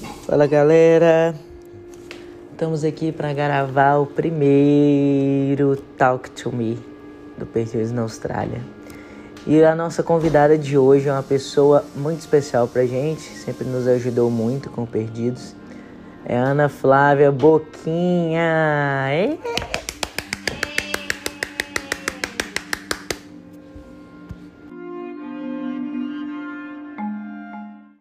Fala galera, estamos aqui para gravar o primeiro Talk to Me do Perdidos na Austrália. E a nossa convidada de hoje é uma pessoa muito especial pra gente, sempre nos ajudou muito com Perdidos. É Ana Flávia Boquinha. Ei!